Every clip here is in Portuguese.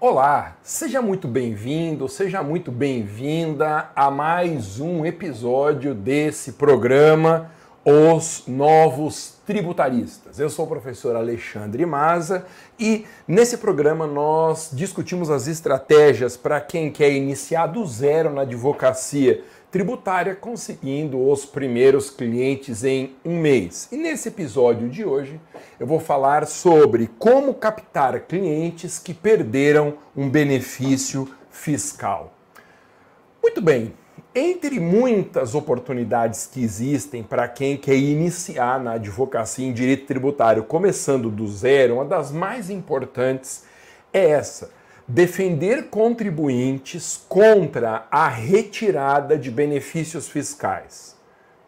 Olá, seja muito bem-vindo, seja muito bem-vinda a mais um episódio desse programa Os Novos Tributaristas. Eu sou o professor Alexandre Maza e nesse programa nós discutimos as estratégias para quem quer iniciar do zero na advocacia tributária, conseguindo os primeiros clientes em um mês. E nesse episódio de hoje eu vou falar sobre como captar clientes que perderam um benefício fiscal. Muito bem, entre muitas oportunidades que existem para quem quer iniciar na advocacia em direito tributário, começando do zero, uma das mais importantes é essa defender contribuintes contra a retirada de benefícios fiscais.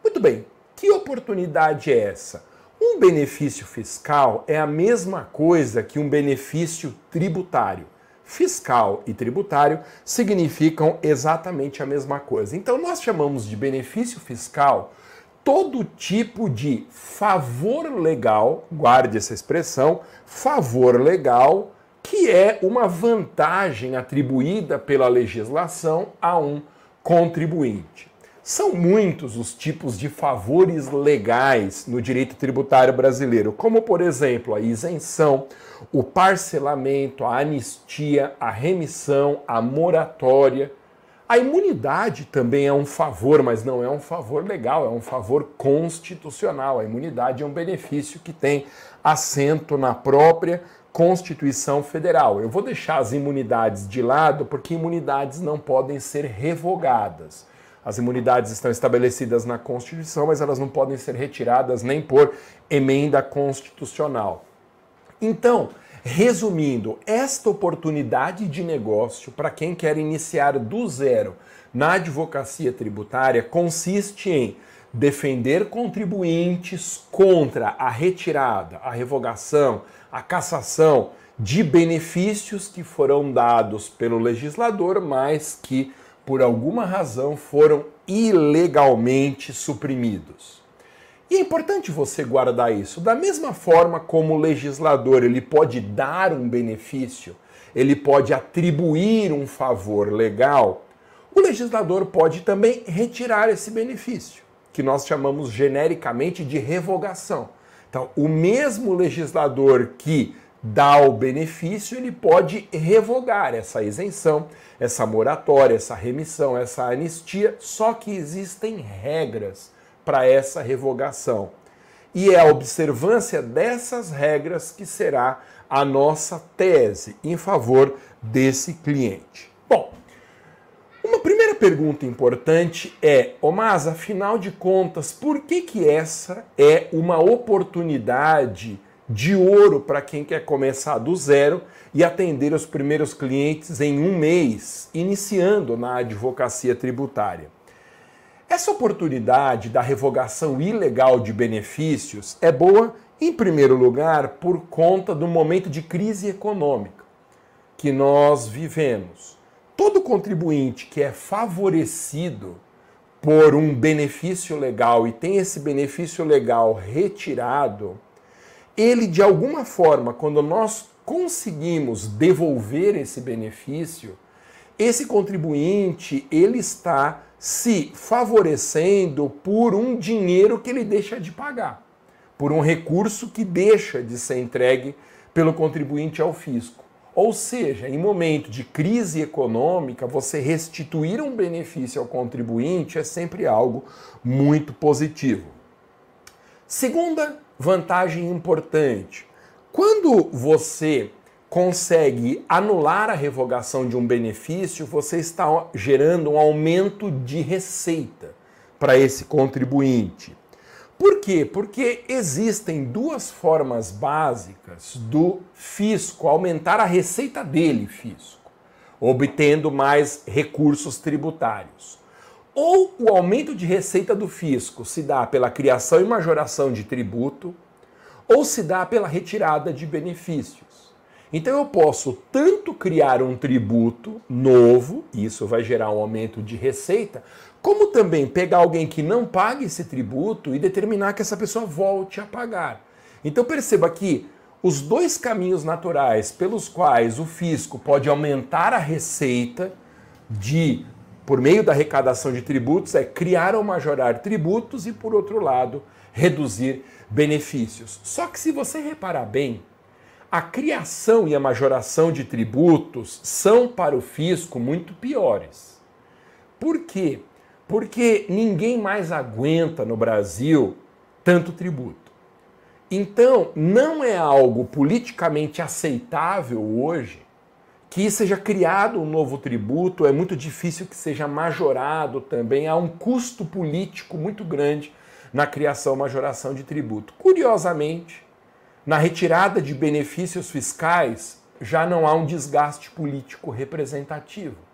Muito bem, que oportunidade é essa? Um benefício fiscal é a mesma coisa que um benefício tributário. Fiscal e tributário significam exatamente a mesma coisa. Então, nós chamamos de benefício fiscal todo tipo de favor legal, guarde essa expressão, favor legal que é uma vantagem atribuída pela legislação a um contribuinte. São muitos os tipos de favores legais no direito tributário brasileiro, como, por exemplo, a isenção, o parcelamento, a anistia, a remissão, a moratória. A imunidade também é um favor, mas não é um favor legal, é um favor constitucional. A imunidade é um benefício que tem assento na própria Constituição Federal. Eu vou deixar as imunidades de lado porque imunidades não podem ser revogadas. As imunidades estão estabelecidas na Constituição, mas elas não podem ser retiradas nem por emenda constitucional. Então, resumindo, esta oportunidade de negócio para quem quer iniciar do zero na advocacia tributária consiste em defender contribuintes contra a retirada, a revogação, a cassação de benefícios que foram dados pelo legislador, mas que por alguma razão foram ilegalmente suprimidos. E é importante você guardar isso. Da mesma forma como o legislador ele pode dar um benefício, ele pode atribuir um favor legal, o legislador pode também retirar esse benefício, que nós chamamos genericamente de revogação. Então, o mesmo legislador que dá o benefício, ele pode revogar essa isenção, essa moratória, essa remissão, essa anistia, só que existem regras para essa revogação. E é a observância dessas regras que será a nossa tese em favor desse cliente. Uma primeira pergunta importante é, ô mas afinal de contas, por que que essa é uma oportunidade de ouro para quem quer começar do zero e atender os primeiros clientes em um mês, iniciando na advocacia tributária? Essa oportunidade da revogação ilegal de benefícios é boa, em primeiro lugar, por conta do momento de crise econômica que nós vivemos todo contribuinte que é favorecido por um benefício legal e tem esse benefício legal retirado, ele de alguma forma, quando nós conseguimos devolver esse benefício, esse contribuinte ele está se favorecendo por um dinheiro que ele deixa de pagar, por um recurso que deixa de ser entregue pelo contribuinte ao fisco. Ou seja, em momento de crise econômica, você restituir um benefício ao contribuinte é sempre algo muito positivo. Segunda vantagem importante: quando você consegue anular a revogação de um benefício, você está gerando um aumento de receita para esse contribuinte. Por quê? Porque existem duas formas básicas do fisco aumentar a receita dele, fisco, obtendo mais recursos tributários. Ou o aumento de receita do fisco se dá pela criação e majoração de tributo, ou se dá pela retirada de benefícios. Então eu posso tanto criar um tributo novo, isso vai gerar um aumento de receita, como também pegar alguém que não pague esse tributo e determinar que essa pessoa volte a pagar. Então perceba que os dois caminhos naturais pelos quais o fisco pode aumentar a receita de por meio da arrecadação de tributos é criar ou majorar tributos e por outro lado, reduzir benefícios. Só que se você reparar bem, a criação e a majoração de tributos são para o fisco muito piores. Por quê? Porque ninguém mais aguenta no Brasil tanto tributo. Então, não é algo politicamente aceitável hoje que seja criado um novo tributo, é muito difícil que seja majorado também, há um custo político muito grande na criação majoração de tributo. Curiosamente, na retirada de benefícios fiscais, já não há um desgaste político representativo.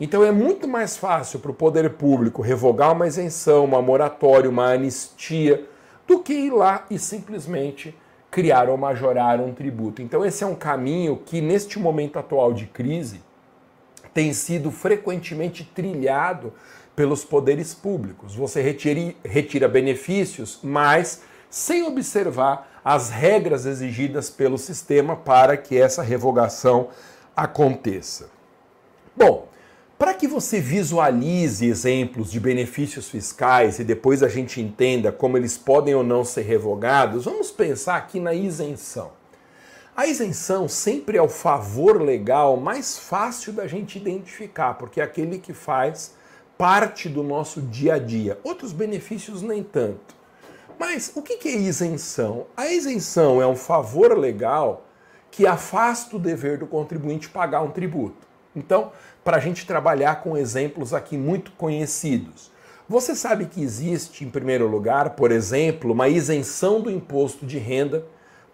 Então é muito mais fácil para o poder público revogar uma isenção, uma moratória, uma anistia, do que ir lá e simplesmente criar ou majorar um tributo. Então esse é um caminho que, neste momento atual de crise, tem sido frequentemente trilhado pelos poderes públicos. Você retira, retira benefícios, mas sem observar as regras exigidas pelo sistema para que essa revogação aconteça. Bom, para que você visualize exemplos de benefícios fiscais e depois a gente entenda como eles podem ou não ser revogados, vamos pensar aqui na isenção. A isenção sempre é o favor legal mais fácil da gente identificar, porque é aquele que faz parte do nosso dia a dia. Outros benefícios nem tanto. Mas o que é isenção? A isenção é um favor legal que afasta o dever do contribuinte pagar um tributo. Então, para a gente trabalhar com exemplos aqui muito conhecidos. Você sabe que existe, em primeiro lugar, por exemplo, uma isenção do imposto de renda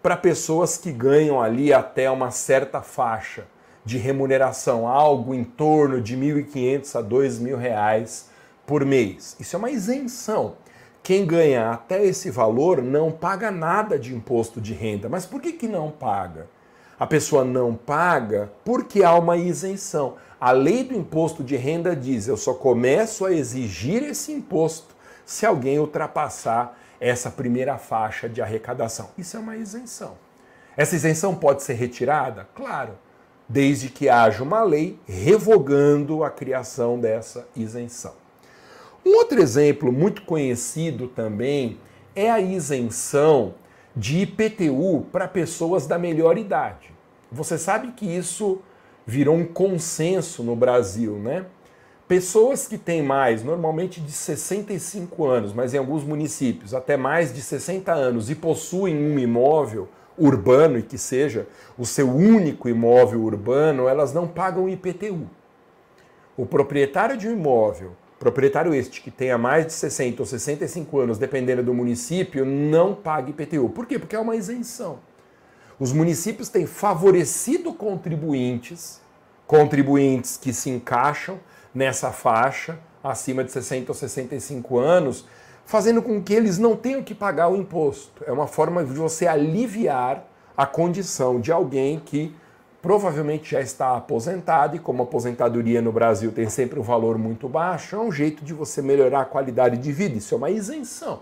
para pessoas que ganham ali até uma certa faixa de remuneração, algo em torno de R$ 1.500 a R$ 2.000 por mês. Isso é uma isenção. Quem ganha até esse valor não paga nada de imposto de renda. Mas por que, que não paga? A pessoa não paga porque há uma isenção. A lei do imposto de renda diz: eu só começo a exigir esse imposto se alguém ultrapassar essa primeira faixa de arrecadação. Isso é uma isenção. Essa isenção pode ser retirada? Claro, desde que haja uma lei revogando a criação dessa isenção. Um outro exemplo muito conhecido também é a isenção de IPTU para pessoas da melhor idade. Você sabe que isso virou um consenso no Brasil, né? Pessoas que têm mais, normalmente de 65 anos, mas em alguns municípios até mais de 60 anos e possuem um imóvel urbano e que seja o seu único imóvel urbano, elas não pagam IPTU. O proprietário de um imóvel proprietário este que tenha mais de 60 ou 65 anos, dependendo do município, não paga IPTU. Por quê? Porque é uma isenção. Os municípios têm favorecido contribuintes, contribuintes que se encaixam nessa faixa acima de 60 ou 65 anos, fazendo com que eles não tenham que pagar o imposto. É uma forma de você aliviar a condição de alguém que provavelmente já está aposentado e como a aposentadoria no Brasil tem sempre um valor muito baixo, é um jeito de você melhorar a qualidade de vida, isso é uma isenção.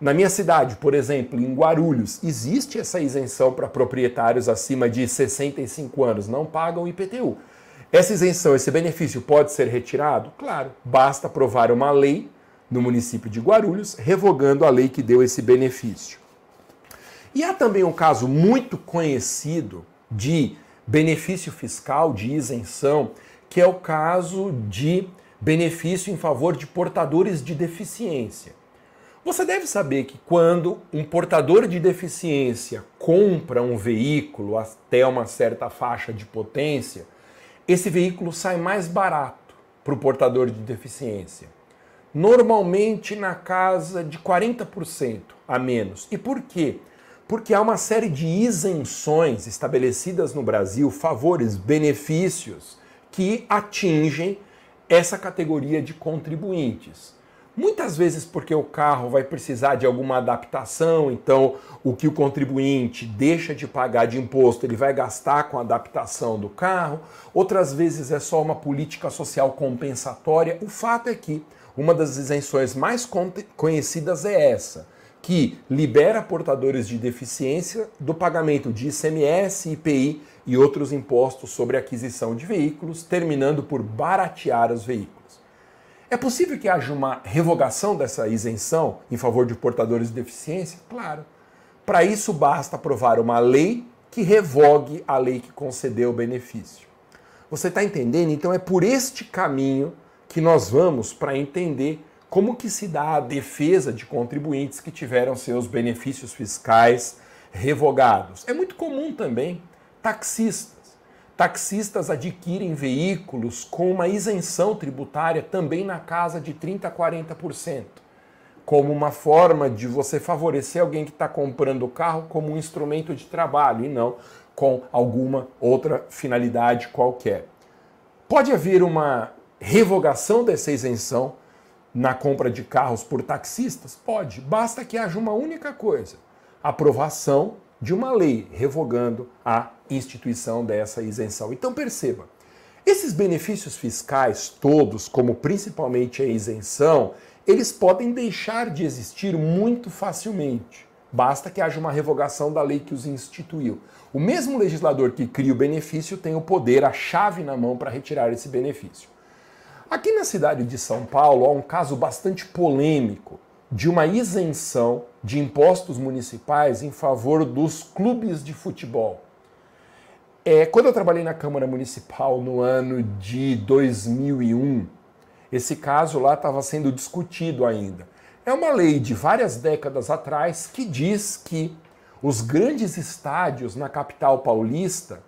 Na minha cidade, por exemplo, em Guarulhos, existe essa isenção para proprietários acima de 65 anos, não pagam IPTU. Essa isenção, esse benefício pode ser retirado? Claro, basta aprovar uma lei no município de Guarulhos revogando a lei que deu esse benefício. E há também um caso muito conhecido de benefício fiscal, de isenção, que é o caso de benefício em favor de portadores de deficiência. Você deve saber que quando um portador de deficiência compra um veículo até uma certa faixa de potência, esse veículo sai mais barato para o portador de deficiência. Normalmente na casa de 40% a menos. E por quê? Porque há uma série de isenções estabelecidas no Brasil, favores, benefícios que atingem essa categoria de contribuintes. Muitas vezes porque o carro vai precisar de alguma adaptação, então o que o contribuinte deixa de pagar de imposto, ele vai gastar com a adaptação do carro. Outras vezes é só uma política social compensatória. O fato é que uma das isenções mais conhecidas é essa que libera portadores de deficiência do pagamento de ICMS, IPI e outros impostos sobre aquisição de veículos, terminando por baratear os veículos. É possível que haja uma revogação dessa isenção em favor de portadores de deficiência? Claro. Para isso, basta aprovar uma lei que revogue a lei que concedeu o benefício. Você está entendendo? Então é por este caminho que nós vamos para entender como que se dá a defesa de contribuintes que tiveram seus benefícios fiscais revogados. É muito comum também taxistas. Taxistas adquirem veículos com uma isenção tributária também na casa de 30 a 40%, como uma forma de você favorecer alguém que está comprando o carro como um instrumento de trabalho e não com alguma outra finalidade qualquer. Pode haver uma revogação dessa isenção na compra de carros por taxistas? Pode, basta que haja uma única coisa: aprovação de uma lei revogando a instituição dessa isenção. Então perceba, esses benefícios fiscais todos, como principalmente a isenção, eles podem deixar de existir muito facilmente. Basta que haja uma revogação da lei que os instituiu. O mesmo legislador que cria o benefício tem o poder, a chave na mão para retirar esse benefício. Aqui na cidade de São Paulo há um caso bastante polêmico de uma isenção de impostos municipais em favor dos clubes de futebol. É, quando eu trabalhei na Câmara Municipal no ano de 2001, esse caso lá estava sendo discutido ainda. É uma lei de várias décadas atrás que diz que os grandes estádios na capital paulista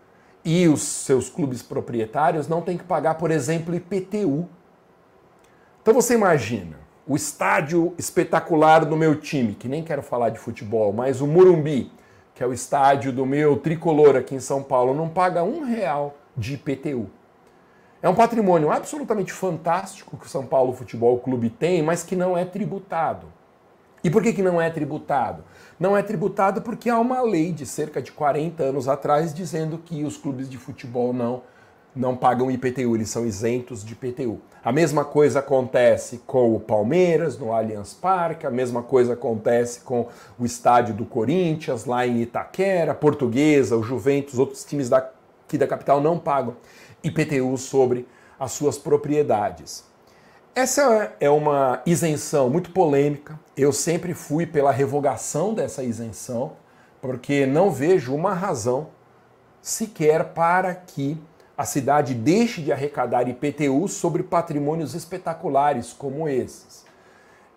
e os seus clubes proprietários não têm que pagar, por exemplo, IPTU. Então você imagina, o estádio espetacular do meu time, que nem quero falar de futebol, mas o Murumbi, que é o estádio do meu tricolor aqui em São Paulo, não paga um real de IPTU. É um patrimônio absolutamente fantástico que o São Paulo Futebol Clube tem, mas que não é tributado. E por que, que não é tributado? Não é tributado porque há uma lei de cerca de 40 anos atrás dizendo que os clubes de futebol não não pagam IPTU, eles são isentos de IPTU. A mesma coisa acontece com o Palmeiras no Allianz Parque, a mesma coisa acontece com o estádio do Corinthians lá em Itaquera, Portuguesa, o Juventus, outros times daqui da capital não pagam IPTU sobre as suas propriedades. Essa é uma isenção muito polêmica. Eu sempre fui pela revogação dessa isenção, porque não vejo uma razão sequer para que a cidade deixe de arrecadar IPTU sobre patrimônios espetaculares como esses.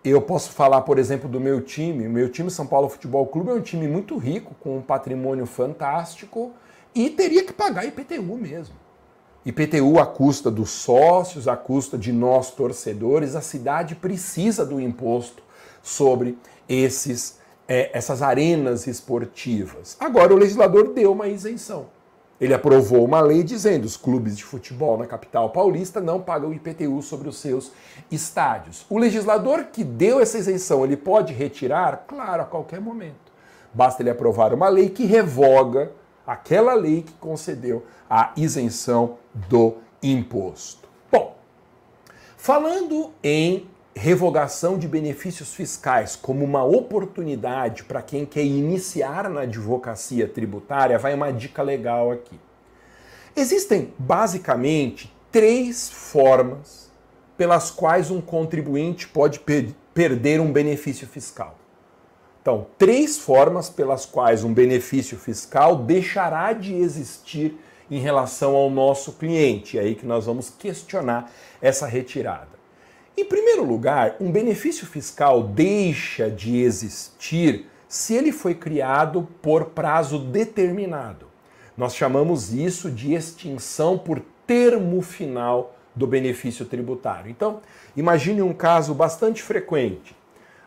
Eu posso falar, por exemplo, do meu time. O meu time, São Paulo Futebol Clube, é um time muito rico, com um patrimônio fantástico e teria que pagar IPTU mesmo. IPTU à custa dos sócios, à custa de nós torcedores. A cidade precisa do imposto sobre esses, é, essas arenas esportivas. Agora, o legislador deu uma isenção. Ele aprovou uma lei dizendo que os clubes de futebol na capital paulista não pagam IPTU sobre os seus estádios. O legislador que deu essa isenção, ele pode retirar? Claro, a qualquer momento. Basta ele aprovar uma lei que revoga aquela lei que concedeu a isenção do imposto. Bom, falando em revogação de benefícios fiscais como uma oportunidade para quem quer iniciar na advocacia tributária, vai uma dica legal aqui. Existem basicamente três formas pelas quais um contribuinte pode per perder um benefício fiscal. Então, três formas pelas quais um benefício fiscal deixará de existir em relação ao nosso cliente. É aí que nós vamos questionar essa retirada. Em primeiro lugar, um benefício fiscal deixa de existir se ele foi criado por prazo determinado. Nós chamamos isso de extinção por termo final do benefício tributário. Então, imagine um caso bastante frequente.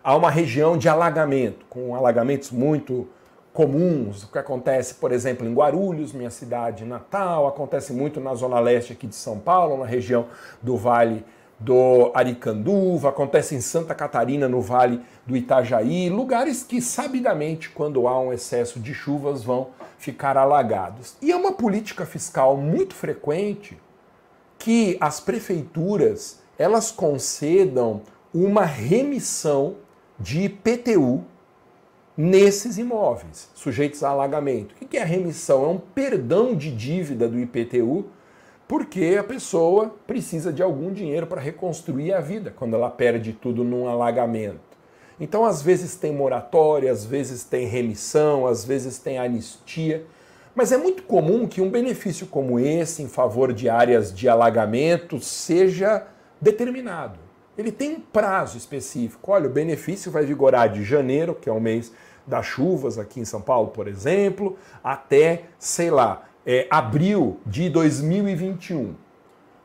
Há uma região de alagamento, com alagamentos muito comuns, o que acontece, por exemplo, em Guarulhos, minha cidade natal, acontece muito na zona leste aqui de São Paulo, na região do Vale do Aricanduva, acontece em Santa Catarina, no Vale do Itajaí, lugares que sabidamente, quando há um excesso de chuvas, vão ficar alagados. E é uma política fiscal muito frequente que as prefeituras elas concedam uma remissão de IPTU nesses imóveis sujeitos a alagamento. O que é a remissão? É um perdão de dívida do IPTU porque a pessoa precisa de algum dinheiro para reconstruir a vida quando ela perde tudo num alagamento. Então, às vezes tem moratória, às vezes tem remissão, às vezes tem anistia. Mas é muito comum que um benefício como esse, em favor de áreas de alagamento, seja determinado. Ele tem um prazo específico. Olha, o benefício vai vigorar de janeiro, que é o mês das chuvas aqui em São Paulo, por exemplo, até, sei lá, é, abril de 2021.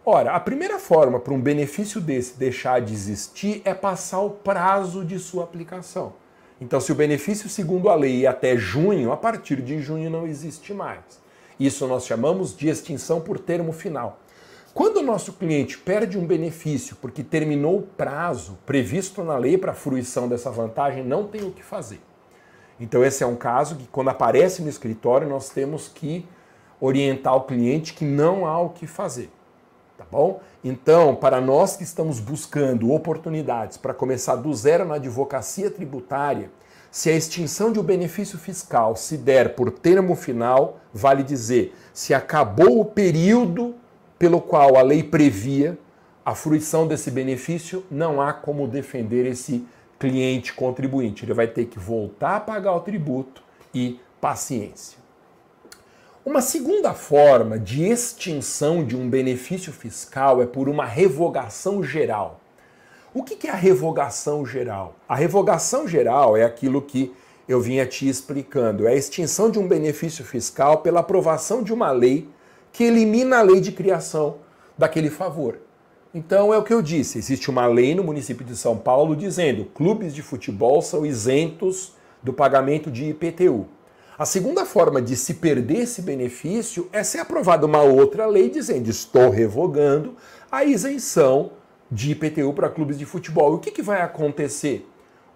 Ora, a primeira forma para um benefício desse deixar de existir é passar o prazo de sua aplicação. Então, se o benefício, segundo a lei, é até junho, a partir de junho não existe mais. Isso nós chamamos de extinção por termo final. Quando o nosso cliente perde um benefício porque terminou o prazo previsto na lei para a fruição dessa vantagem, não tem o que fazer. Então, esse é um caso que, quando aparece no escritório, nós temos que orientar o cliente que não há o que fazer. Tá bom? Então, para nós que estamos buscando oportunidades para começar do zero na advocacia tributária, se a extinção de um benefício fiscal se der por termo final, vale dizer, se acabou o período pelo qual a lei previa a fruição desse benefício, não há como defender esse cliente contribuinte. Ele vai ter que voltar a pagar o tributo e paciência. Uma segunda forma de extinção de um benefício fiscal é por uma revogação geral. O que é a revogação geral? A revogação geral é aquilo que eu vinha te explicando: é a extinção de um benefício fiscal pela aprovação de uma lei que elimina a lei de criação daquele favor. Então é o que eu disse: existe uma lei no município de São Paulo dizendo clubes de futebol são isentos do pagamento de IPTU. A segunda forma de se perder esse benefício é ser aprovada uma outra lei dizendo estou revogando a isenção de IPTU para clubes de futebol. O que, que vai acontecer?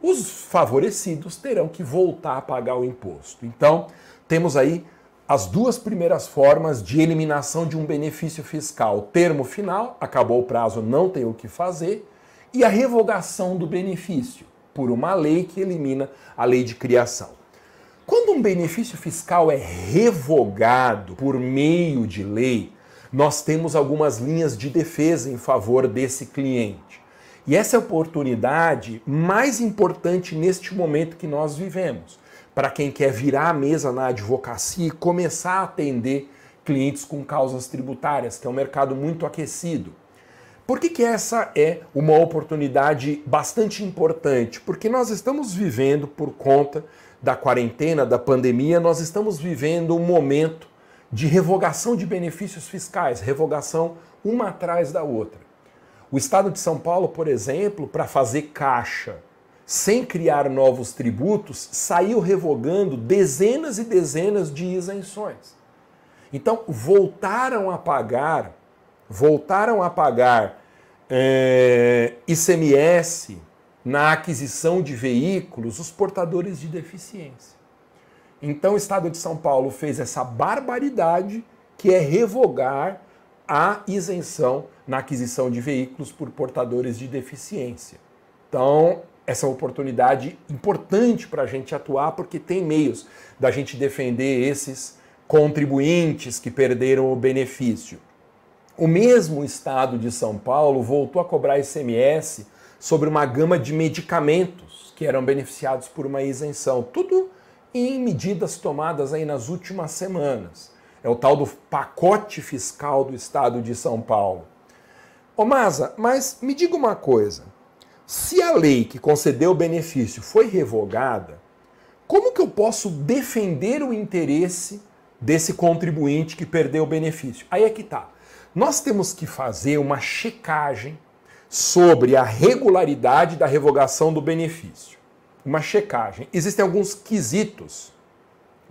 Os favorecidos terão que voltar a pagar o imposto. Então, temos aí as duas primeiras formas de eliminação de um benefício fiscal. Termo final, acabou o prazo, não tem o que fazer, e a revogação do benefício por uma lei que elimina a lei de criação. Quando um benefício fiscal é revogado por meio de lei, nós temos algumas linhas de defesa em favor desse cliente. E essa é a oportunidade mais importante neste momento que nós vivemos, para quem quer virar a mesa na advocacia e começar a atender clientes com causas tributárias, que é um mercado muito aquecido. Por que, que essa é uma oportunidade bastante importante? Porque nós estamos vivendo, por conta da quarentena, da pandemia, nós estamos vivendo um momento de revogação de benefícios fiscais, revogação uma atrás da outra. O estado de São Paulo, por exemplo, para fazer caixa sem criar novos tributos, saiu revogando dezenas e dezenas de isenções. Então, voltaram a pagar, voltaram a pagar é, eh, ICMS, na aquisição de veículos os portadores de deficiência. Então o Estado de São Paulo fez essa barbaridade que é revogar a isenção na aquisição de veículos por portadores de deficiência. Então, essa é oportunidade importante para a gente atuar, porque tem meios da gente defender esses contribuintes que perderam o benefício. O mesmo Estado de São Paulo voltou a cobrar ICMS sobre uma gama de medicamentos que eram beneficiados por uma isenção. Tudo em medidas tomadas aí nas últimas semanas. É o tal do pacote fiscal do Estado de São Paulo. Ô Maza, mas me diga uma coisa. Se a lei que concedeu o benefício foi revogada, como que eu posso defender o interesse desse contribuinte que perdeu o benefício? Aí é que tá. Nós temos que fazer uma checagem sobre a regularidade da revogação do benefício. Uma checagem. Existem alguns quesitos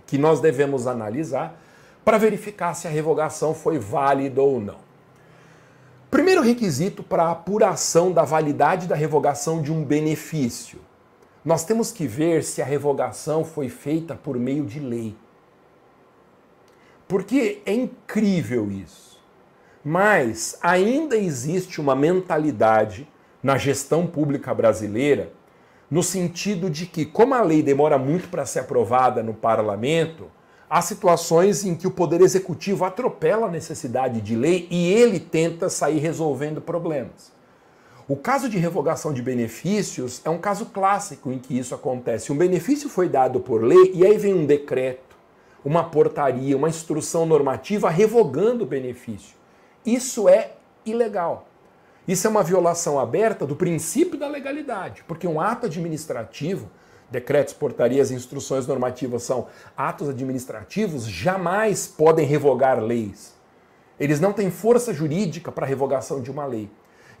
que nós devemos analisar para verificar se a revogação foi válida ou não. Primeiro requisito para a apuração da validade da revogação de um benefício. Nós temos que ver se a revogação foi feita por meio de lei. Porque é incrível isso. Mas ainda existe uma mentalidade na gestão pública brasileira no sentido de que, como a lei demora muito para ser aprovada no parlamento, há situações em que o poder executivo atropela a necessidade de lei e ele tenta sair resolvendo problemas. O caso de revogação de benefícios é um caso clássico em que isso acontece. Um benefício foi dado por lei e aí vem um decreto, uma portaria, uma instrução normativa revogando o benefício. Isso é ilegal. Isso é uma violação aberta do princípio da legalidade, porque um ato administrativo, decretos, portarias, instruções normativas são atos administrativos, jamais podem revogar leis. Eles não têm força jurídica para revogação de uma lei.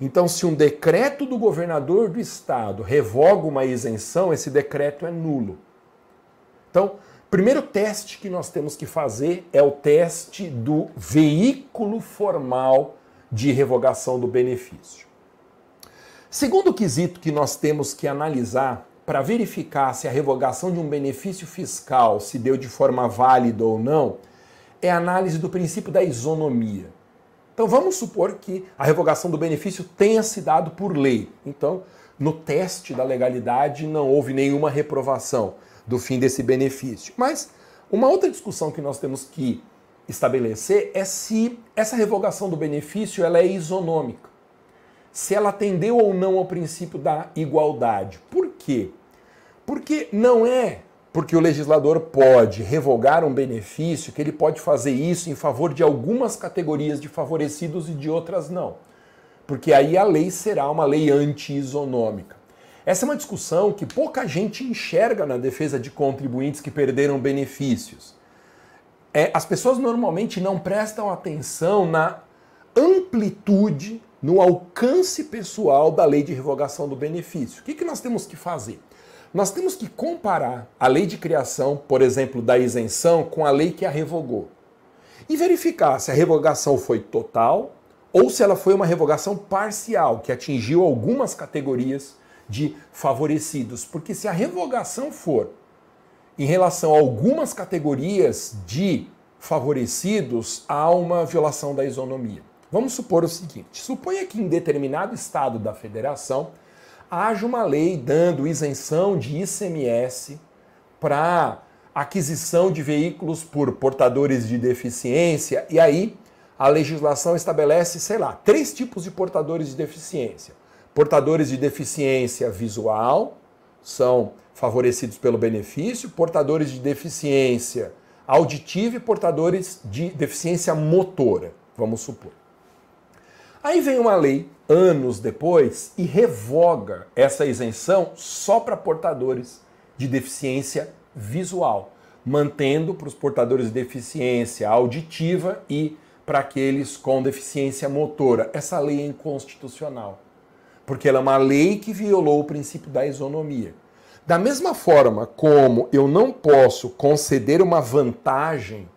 Então, se um decreto do governador do estado revoga uma isenção, esse decreto é nulo. Então, primeiro teste que nós temos que fazer é o teste do veículo formal de revogação do benefício. Segundo quesito que nós temos que analisar para verificar se a revogação de um benefício fiscal se deu de forma válida ou não, é a análise do princípio da isonomia. Então vamos supor que a revogação do benefício tenha se dado por lei. Então, no teste da legalidade não houve nenhuma reprovação do fim desse benefício. Mas uma outra discussão que nós temos que estabelecer é se essa revogação do benefício ela é isonômica. Se ela atendeu ou não ao princípio da igualdade. Por quê? Porque não é porque o legislador pode revogar um benefício que ele pode fazer isso em favor de algumas categorias de favorecidos e de outras não. Porque aí a lei será uma lei anti-isonômica. Essa é uma discussão que pouca gente enxerga na defesa de contribuintes que perderam benefícios é, as pessoas normalmente não prestam atenção na amplitude, no alcance pessoal da lei de revogação do benefício. O que, que nós temos que fazer? Nós temos que comparar a lei de criação, por exemplo, da isenção, com a lei que a revogou. E verificar se a revogação foi total ou se ela foi uma revogação parcial, que atingiu algumas categorias de favorecidos. Porque se a revogação for em relação a algumas categorias de favorecidos, há uma violação da isonomia. Vamos supor o seguinte: suponha que em determinado estado da federação haja uma lei dando isenção de ICMS para aquisição de veículos por portadores de deficiência, e aí a legislação estabelece, sei lá, três tipos de portadores de deficiência: portadores de deficiência visual, são favorecidos pelo benefício, portadores de deficiência auditiva e portadores de deficiência motora, vamos supor. Aí vem uma lei, anos depois, e revoga essa isenção só para portadores de deficiência visual, mantendo para os portadores de deficiência auditiva e para aqueles com deficiência motora. Essa lei é inconstitucional, porque ela é uma lei que violou o princípio da isonomia. Da mesma forma como eu não posso conceder uma vantagem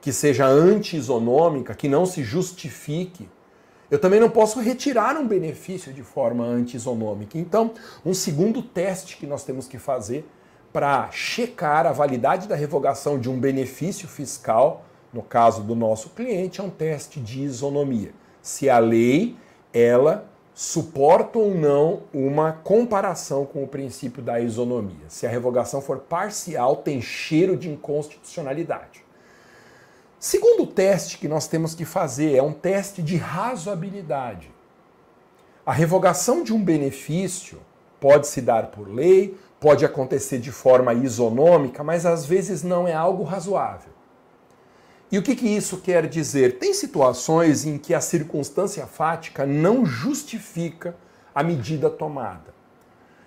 que seja anti-isonômica, que não se justifique, eu também não posso retirar um benefício de forma anti-isonômica. Então, um segundo teste que nós temos que fazer para checar a validade da revogação de um benefício fiscal, no caso do nosso cliente, é um teste de isonomia. Se a lei ela suporta ou não uma comparação com o princípio da isonomia. Se a revogação for parcial, tem cheiro de inconstitucionalidade. Segundo teste que nós temos que fazer é um teste de razoabilidade. A revogação de um benefício pode se dar por lei, pode acontecer de forma isonômica, mas às vezes não é algo razoável. E o que, que isso quer dizer? Tem situações em que a circunstância fática não justifica a medida tomada.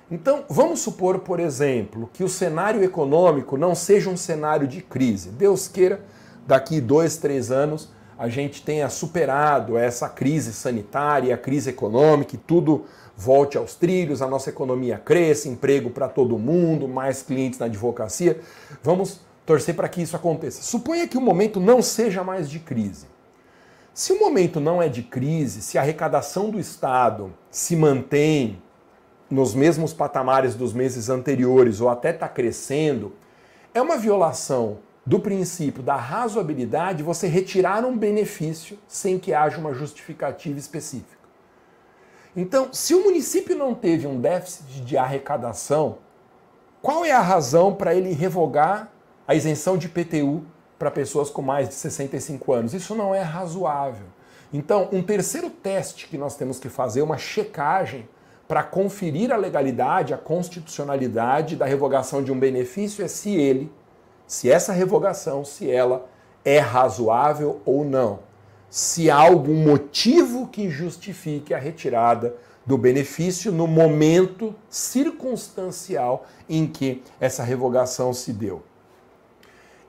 Então, vamos supor, por exemplo, que o cenário econômico não seja um cenário de crise. Deus queira, daqui dois, três anos, a gente tenha superado essa crise sanitária, a crise econômica e tudo volte aos trilhos, a nossa economia cresça, emprego para todo mundo, mais clientes na advocacia. Vamos torcer para que isso aconteça. Suponha que o momento não seja mais de crise. Se o momento não é de crise, se a arrecadação do Estado se mantém nos mesmos patamares dos meses anteriores ou até está crescendo, é uma violação do princípio da razoabilidade você retirar um benefício sem que haja uma justificativa específica. Então, se o município não teve um déficit de arrecadação, qual é a razão para ele revogar a isenção de PTU para pessoas com mais de 65 anos? Isso não é razoável. Então, um terceiro teste que nós temos que fazer, uma checagem para conferir a legalidade, a constitucionalidade da revogação de um benefício é se ele, se essa revogação, se ela é razoável ou não. Se há algum motivo que justifique a retirada do benefício no momento circunstancial em que essa revogação se deu.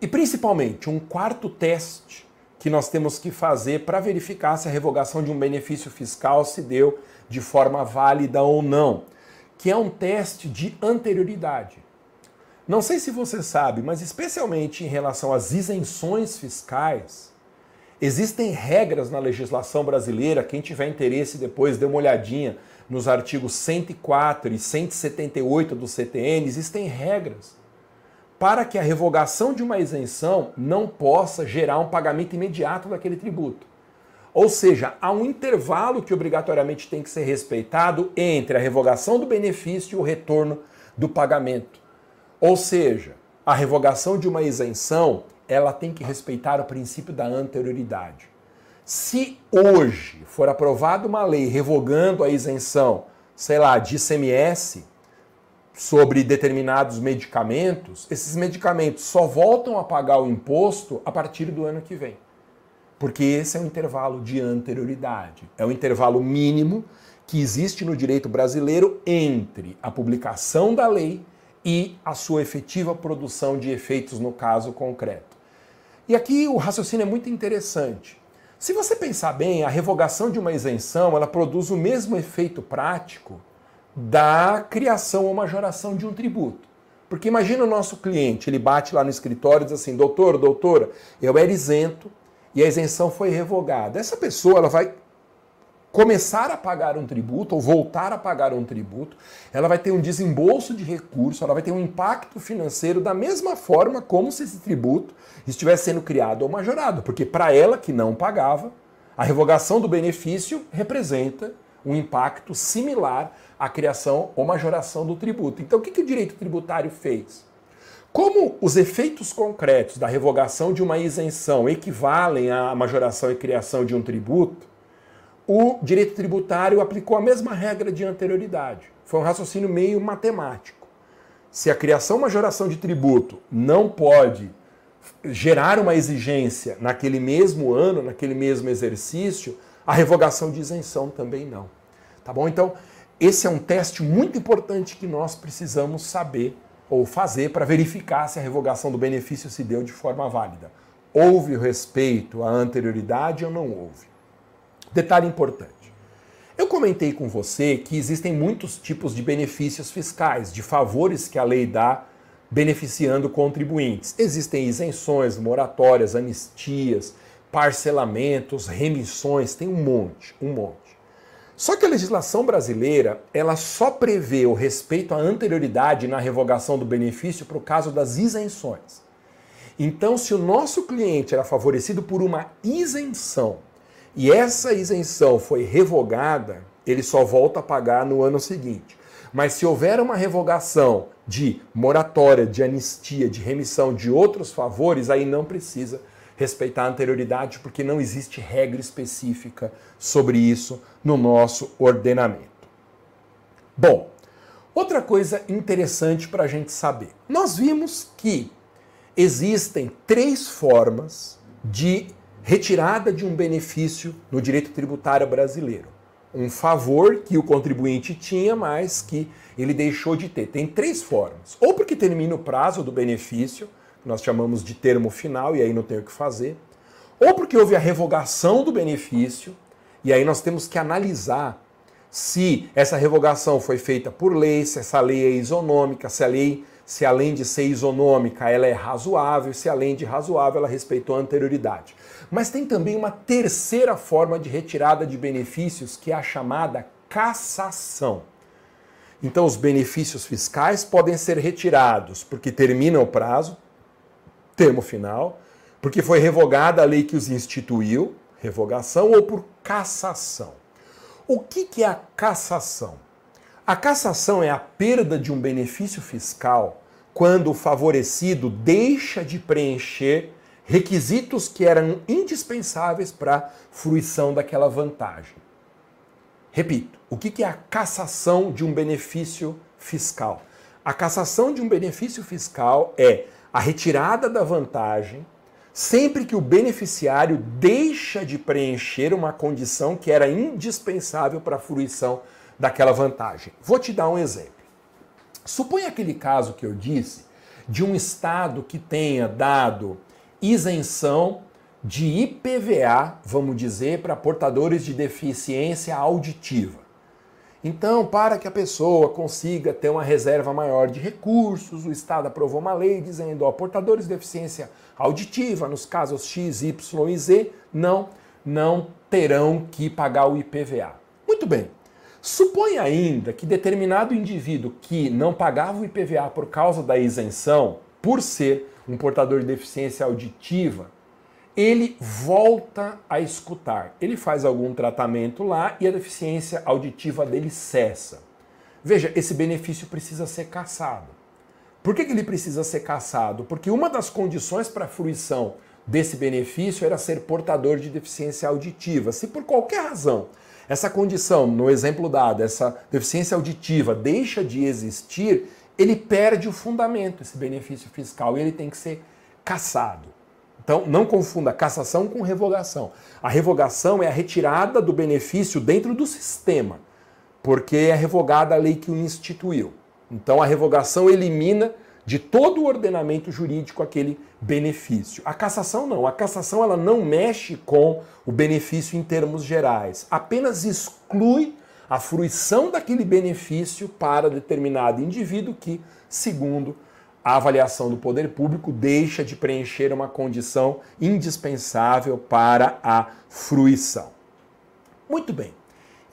E principalmente, um quarto teste que nós temos que fazer para verificar se a revogação de um benefício fiscal se deu de forma válida ou não, que é um teste de anterioridade. Não sei se você sabe, mas especialmente em relação às isenções fiscais, existem regras na legislação brasileira. Quem tiver interesse depois dê uma olhadinha nos artigos 104 e 178 do CTN, existem regras para que a revogação de uma isenção não possa gerar um pagamento imediato daquele tributo. Ou seja, há um intervalo que obrigatoriamente tem que ser respeitado entre a revogação do benefício e o retorno do pagamento. Ou seja, a revogação de uma isenção, ela tem que respeitar o princípio da anterioridade. Se hoje for aprovada uma lei revogando a isenção, sei lá, de ICMS sobre determinados medicamentos, esses medicamentos só voltam a pagar o imposto a partir do ano que vem porque esse é um intervalo de anterioridade. É o intervalo mínimo que existe no direito brasileiro entre a publicação da lei e a sua efetiva produção de efeitos no caso concreto. E aqui o raciocínio é muito interessante. Se você pensar bem, a revogação de uma isenção, ela produz o mesmo efeito prático da criação ou majoração de um tributo. Porque imagina o nosso cliente, ele bate lá no escritório e diz assim: "Doutor, doutora, eu era isento e a isenção foi revogada. Essa pessoa ela vai começar a pagar um tributo ou voltar a pagar um tributo, ela vai ter um desembolso de recurso, ela vai ter um impacto financeiro da mesma forma como se esse tributo estivesse sendo criado ou majorado, porque para ela que não pagava, a revogação do benefício representa um impacto similar à criação ou majoração do tributo. Então, o que, que o direito tributário fez? Como os efeitos concretos da revogação de uma isenção equivalem à majoração e criação de um tributo, o direito tributário aplicou a mesma regra de anterioridade. Foi um raciocínio meio matemático. Se a criação majoração de tributo não pode gerar uma exigência naquele mesmo ano, naquele mesmo exercício, a revogação de isenção também não. Tá bom? Então, esse é um teste muito importante que nós precisamos saber ou fazer para verificar se a revogação do benefício se deu de forma válida. Houve o respeito à anterioridade ou não houve? Detalhe importante. Eu comentei com você que existem muitos tipos de benefícios fiscais, de favores que a lei dá beneficiando contribuintes. Existem isenções, moratórias, anistias, parcelamentos, remissões, tem um monte, um monte. Só que a legislação brasileira, ela só prevê o respeito à anterioridade na revogação do benefício para o caso das isenções. Então, se o nosso cliente era favorecido por uma isenção e essa isenção foi revogada, ele só volta a pagar no ano seguinte. Mas se houver uma revogação de moratória, de anistia, de remissão de outros favores, aí não precisa respeitar a anterioridade, porque não existe regra específica sobre isso no nosso ordenamento. Bom, outra coisa interessante para a gente saber: nós vimos que existem três formas de retirada de um benefício no direito tributário brasileiro. Um favor que o contribuinte tinha, mas que ele deixou de ter. Tem três formas: ou porque termina o prazo do benefício nós chamamos de termo final, e aí não tem o que fazer, ou porque houve a revogação do benefício, e aí nós temos que analisar se essa revogação foi feita por lei, se essa lei é isonômica, se a lei, se além de ser isonômica, ela é razoável, se além de razoável, ela respeitou a anterioridade. Mas tem também uma terceira forma de retirada de benefícios, que é a chamada cassação. Então, os benefícios fiscais podem ser retirados porque termina o prazo, termo final, porque foi revogada a lei que os instituiu, revogação, ou por cassação. O que, que é a cassação? A cassação é a perda de um benefício fiscal quando o favorecido deixa de preencher requisitos que eram indispensáveis para a fruição daquela vantagem. Repito, o que é a cassação de um benefício fiscal? A cassação de um benefício fiscal é a retirada da vantagem sempre que o beneficiário deixa de preencher uma condição que era indispensável para a fruição daquela vantagem. Vou te dar um exemplo. Suponha aquele caso que eu disse de um estado que tenha dado isenção de IPVA, vamos dizer, para portadores de deficiência auditiva. Então, para que a pessoa consiga ter uma reserva maior de recursos, o Estado aprovou uma lei dizendo, ó, portadores de deficiência auditiva, nos casos X, Y e Z, não, não terão que pagar o IPVA. Muito bem. Supõe ainda que determinado indivíduo que não pagava o IPVA por causa da isenção, por ser um portador de deficiência auditiva, ele volta a escutar. Ele faz algum tratamento lá e a deficiência auditiva dele cessa. Veja, esse benefício precisa ser caçado. Por que, que ele precisa ser caçado? Porque uma das condições para a fruição desse benefício era ser portador de deficiência auditiva. Se por qualquer razão essa condição, no exemplo dado, essa deficiência auditiva deixa de existir, ele perde o fundamento, esse benefício fiscal, e ele tem que ser caçado. Então, não confunda cassação com revogação. A revogação é a retirada do benefício dentro do sistema, porque é revogada a lei que o instituiu. Então, a revogação elimina de todo o ordenamento jurídico aquele benefício. A cassação não. A cassação ela não mexe com o benefício em termos gerais, apenas exclui a fruição daquele benefício para determinado indivíduo que, segundo a avaliação do poder público deixa de preencher uma condição indispensável para a fruição. Muito bem.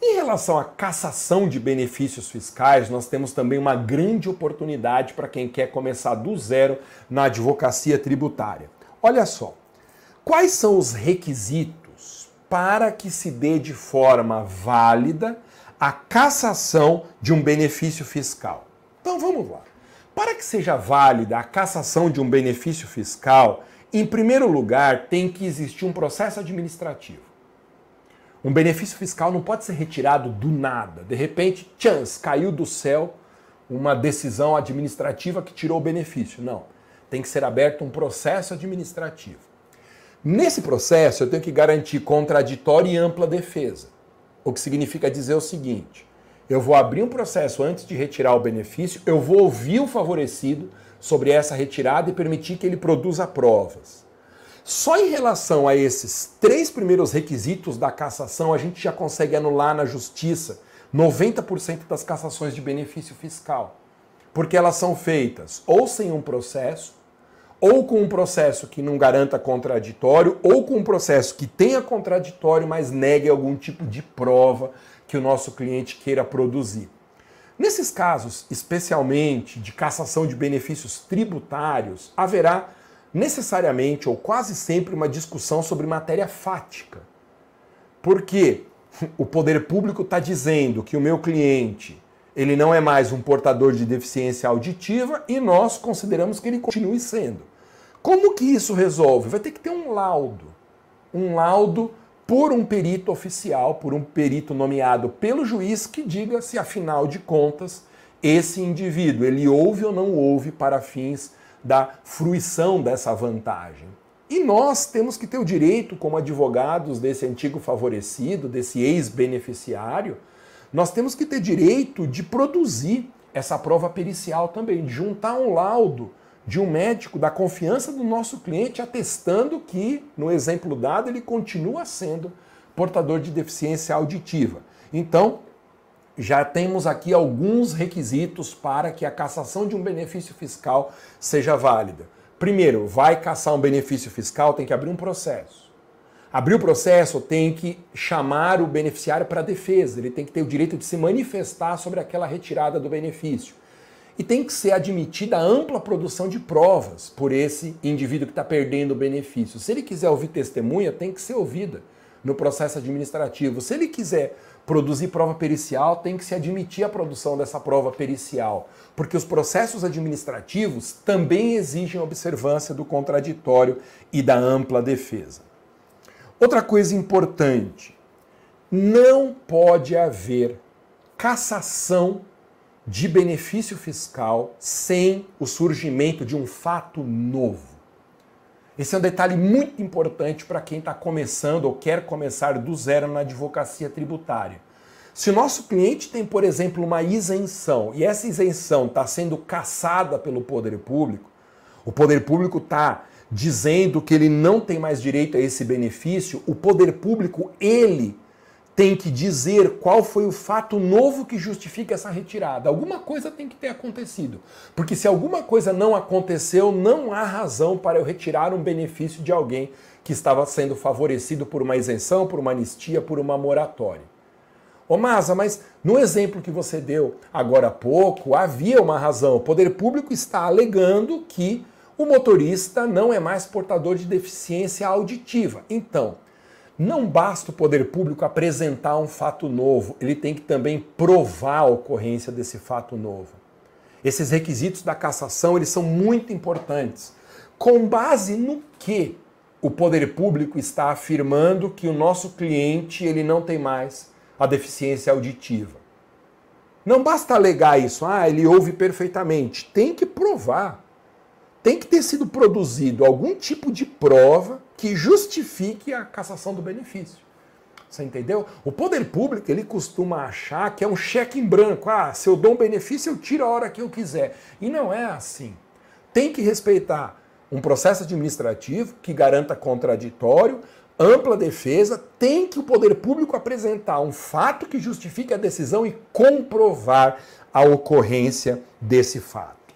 Em relação à cassação de benefícios fiscais, nós temos também uma grande oportunidade para quem quer começar do zero na advocacia tributária. Olha só, quais são os requisitos para que se dê de forma válida a cassação de um benefício fiscal? Então vamos lá. Para que seja válida a cassação de um benefício fiscal, em primeiro lugar, tem que existir um processo administrativo. Um benefício fiscal não pode ser retirado do nada. De repente, chance, caiu do céu uma decisão administrativa que tirou o benefício. Não. Tem que ser aberto um processo administrativo. Nesse processo, eu tenho que garantir contraditória e ampla defesa. O que significa dizer o seguinte: eu vou abrir um processo antes de retirar o benefício, eu vou ouvir o favorecido sobre essa retirada e permitir que ele produza provas. Só em relação a esses três primeiros requisitos da cassação, a gente já consegue anular na justiça 90% das cassações de benefício fiscal. Porque elas são feitas ou sem um processo, ou com um processo que não garanta contraditório, ou com um processo que tenha contraditório, mas negue algum tipo de prova que o nosso cliente queira produzir. Nesses casos, especialmente de cassação de benefícios tributários, haverá necessariamente ou quase sempre uma discussão sobre matéria fática. Porque o poder público está dizendo que o meu cliente ele não é mais um portador de deficiência auditiva e nós consideramos que ele continue sendo. Como que isso resolve? Vai ter que ter um laudo. Um laudo por um perito oficial, por um perito nomeado pelo juiz que diga se afinal de contas esse indivíduo ele ouve ou não ouve para fins da fruição dessa vantagem. E nós temos que ter o direito, como advogados desse antigo favorecido, desse ex-beneficiário, nós temos que ter direito de produzir essa prova pericial também, de juntar um laudo de um médico da confiança do nosso cliente atestando que, no exemplo dado, ele continua sendo portador de deficiência auditiva. Então, já temos aqui alguns requisitos para que a cassação de um benefício fiscal seja válida. Primeiro, vai caçar um benefício fiscal, tem que abrir um processo. Abrir o processo tem que chamar o beneficiário para defesa, ele tem que ter o direito de se manifestar sobre aquela retirada do benefício e tem que ser admitida ampla produção de provas por esse indivíduo que está perdendo o benefício. Se ele quiser ouvir testemunha, tem que ser ouvida. no processo administrativo. Se ele quiser produzir prova pericial, tem que se admitir a produção dessa prova pericial, porque os processos administrativos também exigem observância do contraditório e da ampla defesa. Outra coisa importante: não pode haver cassação de benefício fiscal sem o surgimento de um fato novo. Esse é um detalhe muito importante para quem está começando ou quer começar do zero na advocacia tributária. Se o nosso cliente tem, por exemplo, uma isenção e essa isenção está sendo caçada pelo poder público, o poder público está dizendo que ele não tem mais direito a esse benefício, o poder público, ele tem que dizer qual foi o fato novo que justifica essa retirada. Alguma coisa tem que ter acontecido. Porque se alguma coisa não aconteceu, não há razão para eu retirar um benefício de alguém que estava sendo favorecido por uma isenção, por uma anistia, por uma moratória. Ô Masa, mas no exemplo que você deu agora há pouco, havia uma razão. O poder público está alegando que o motorista não é mais portador de deficiência auditiva. Então, não basta o poder público apresentar um fato novo, ele tem que também provar a ocorrência desse fato novo. Esses requisitos da cassação, eles são muito importantes. Com base no que o poder público está afirmando que o nosso cliente ele não tem mais a deficiência auditiva. Não basta alegar isso, ah, ele ouve perfeitamente. Tem que provar. Tem que ter sido produzido algum tipo de prova que justifique a cassação do benefício. Você entendeu? O poder público, ele costuma achar que é um cheque em branco. Ah, se eu dou um benefício, eu tiro a hora que eu quiser. E não é assim. Tem que respeitar um processo administrativo que garanta contraditório, ampla defesa, tem que o poder público apresentar um fato que justifique a decisão e comprovar a ocorrência desse fato.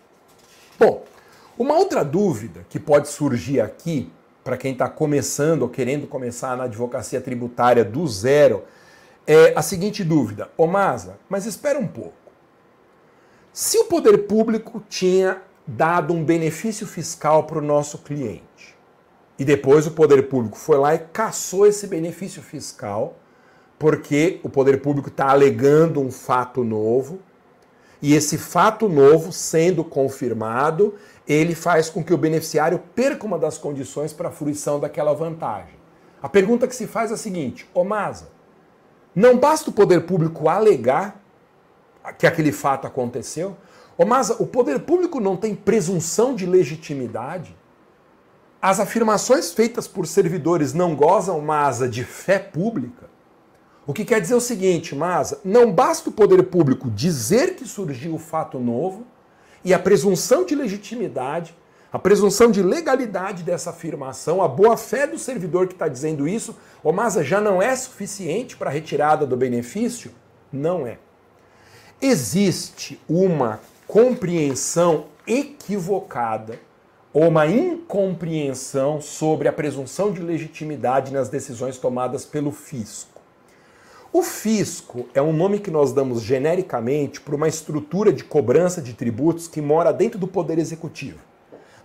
Bom, uma outra dúvida que pode surgir aqui para quem está começando ou querendo começar na advocacia tributária do zero, é a seguinte dúvida: Ô Masa, mas espera um pouco. Se o poder público tinha dado um benefício fiscal para o nosso cliente e depois o poder público foi lá e caçou esse benefício fiscal porque o poder público está alegando um fato novo e esse fato novo sendo confirmado, ele faz com que o beneficiário perca uma das condições para a fruição daquela vantagem. A pergunta que se faz é a seguinte: Ô Masa, não basta o poder público alegar que aquele fato aconteceu? Ô Masa, o poder público não tem presunção de legitimidade? As afirmações feitas por servidores não gozam, Masa, de fé pública? O que quer dizer o seguinte, Masa, não basta o poder público dizer que surgiu o fato novo, e a presunção de legitimidade, a presunção de legalidade dessa afirmação, a boa-fé do servidor que está dizendo isso, ô Masa, já não é suficiente para a retirada do benefício? Não é. Existe uma compreensão equivocada ou uma incompreensão sobre a presunção de legitimidade nas decisões tomadas pelo fisco. O fisco é um nome que nós damos genericamente para uma estrutura de cobrança de tributos que mora dentro do Poder Executivo.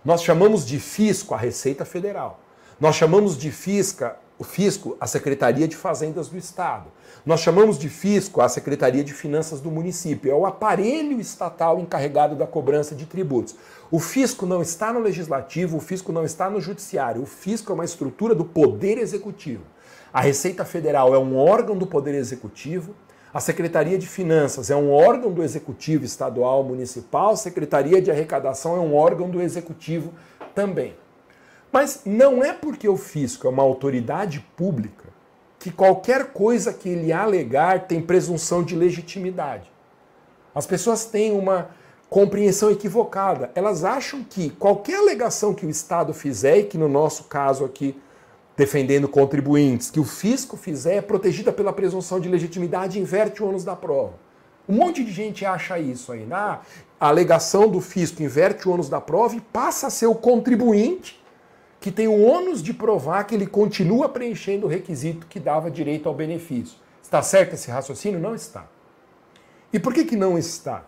Nós chamamos de fisco a Receita Federal. Nós chamamos de fisca, o fisco a Secretaria de Fazendas do Estado. Nós chamamos de fisco a Secretaria de Finanças do município. É o aparelho estatal encarregado da cobrança de tributos. O fisco não está no legislativo, o fisco não está no judiciário. O fisco é uma estrutura do Poder Executivo. A Receita Federal é um órgão do Poder Executivo, a Secretaria de Finanças é um órgão do Executivo estadual, municipal, a Secretaria de Arrecadação é um órgão do Executivo também. Mas não é porque o fisco é uma autoridade pública que qualquer coisa que ele alegar tem presunção de legitimidade. As pessoas têm uma compreensão equivocada. Elas acham que qualquer alegação que o Estado fizer, e que no nosso caso aqui defendendo contribuintes, que o fisco fizer é protegida pela presunção de legitimidade e inverte o ônus da prova. Um monte de gente acha isso aí. Na né? a alegação do fisco inverte o ônus da prova e passa a ser o contribuinte que tem o ônus de provar que ele continua preenchendo o requisito que dava direito ao benefício. Está certo esse raciocínio? Não está. E por que, que não está?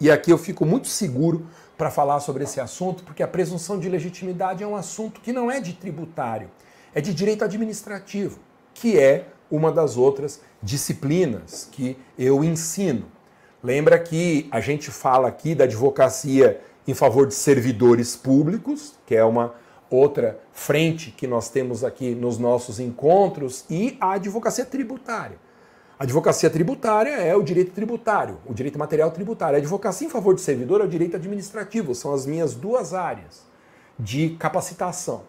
E aqui eu fico muito seguro para falar sobre esse assunto, porque a presunção de legitimidade é um assunto que não é de tributário é de direito administrativo. que é uma das outras disciplinas que eu ensino. Lembra que a gente fala aqui da advocacia em favor de servidores públicos, que é uma outra frente que nós temos aqui nos nossos encontros, e a advocacia tributária. A advocacia tributária é o direito tributário, o direito material tributário. A advocacia em favor de servidor é o direito administrativo, são as minhas duas áreas de capacitação.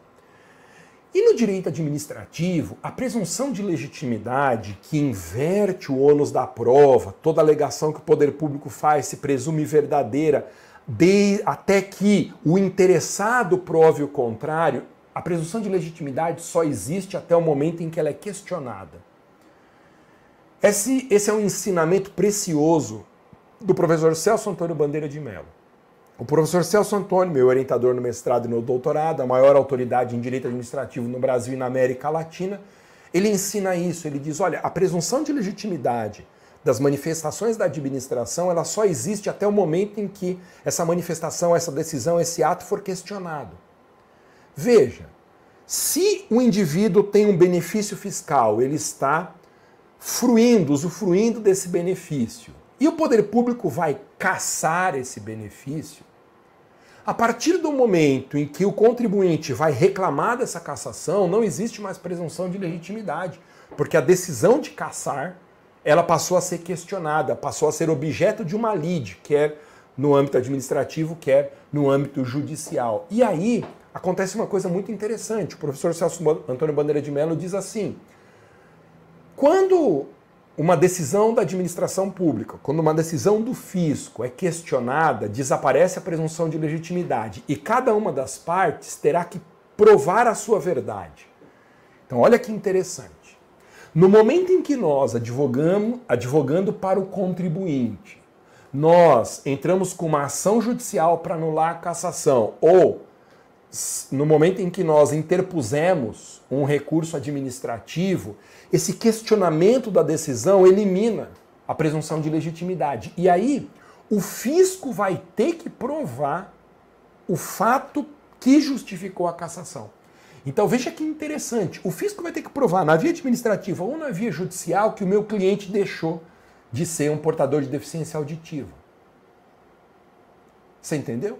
E no direito administrativo, a presunção de legitimidade que inverte o ônus da prova, toda alegação que o poder público faz se presume verdadeira, de, até que o interessado prove o contrário, a presunção de legitimidade só existe até o momento em que ela é questionada. Esse, esse é um ensinamento precioso do professor Celso Antônio Bandeira de Mello. O professor Celso Antônio, meu orientador no mestrado e no doutorado, a maior autoridade em direito administrativo no Brasil e na América Latina, ele ensina isso. Ele diz: olha, a presunção de legitimidade das manifestações da administração, ela só existe até o momento em que essa manifestação, essa decisão, esse ato for questionado. Veja, se o indivíduo tem um benefício fiscal, ele está fruindo, usufruindo desse benefício, e o poder público vai caçar esse benefício, a partir do momento em que o contribuinte vai reclamar dessa cassação, não existe mais presunção de legitimidade, porque a decisão de caçar ela passou a ser questionada, passou a ser objeto de uma lide, quer no âmbito administrativo, quer no âmbito judicial. E aí acontece uma coisa muito interessante. O professor Celso Antônio Bandeira de Mello diz assim: quando uma decisão da administração pública, quando uma decisão do fisco é questionada, desaparece a presunção de legitimidade e cada uma das partes terá que provar a sua verdade. Então, olha que interessante. No momento em que nós advogamos, advogando para o contribuinte, nós entramos com uma ação judicial para anular a cassação, ou no momento em que nós interpusemos um recurso administrativo, esse questionamento da decisão elimina a presunção de legitimidade. E aí, o fisco vai ter que provar o fato que justificou a cassação. Então veja que interessante. O fisco vai ter que provar na via administrativa ou na via judicial que o meu cliente deixou de ser um portador de deficiência auditiva. Você entendeu?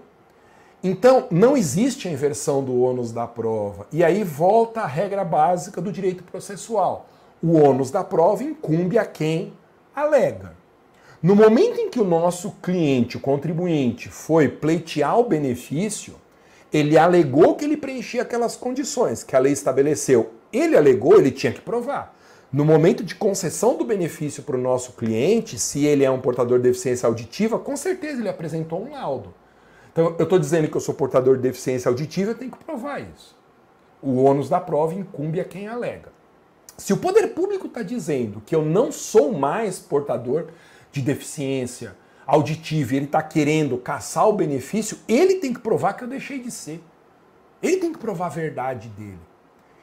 Então, não existe a inversão do ônus da prova. E aí volta a regra básica do direito processual. O ônus da prova incumbe a quem alega. No momento em que o nosso cliente, o contribuinte, foi pleitear o benefício, ele alegou que ele preenchia aquelas condições que a lei estabeleceu. Ele alegou, ele tinha que provar. No momento de concessão do benefício para o nosso cliente, se ele é um portador de deficiência auditiva, com certeza ele apresentou um laudo. Então, eu estou dizendo que eu sou portador de deficiência auditiva, eu tenho que provar isso. O ônus da prova incumbe a quem alega. Se o poder público está dizendo que eu não sou mais portador de deficiência auditivo e ele está querendo caçar o benefício, ele tem que provar que eu deixei de ser. Ele tem que provar a verdade dele.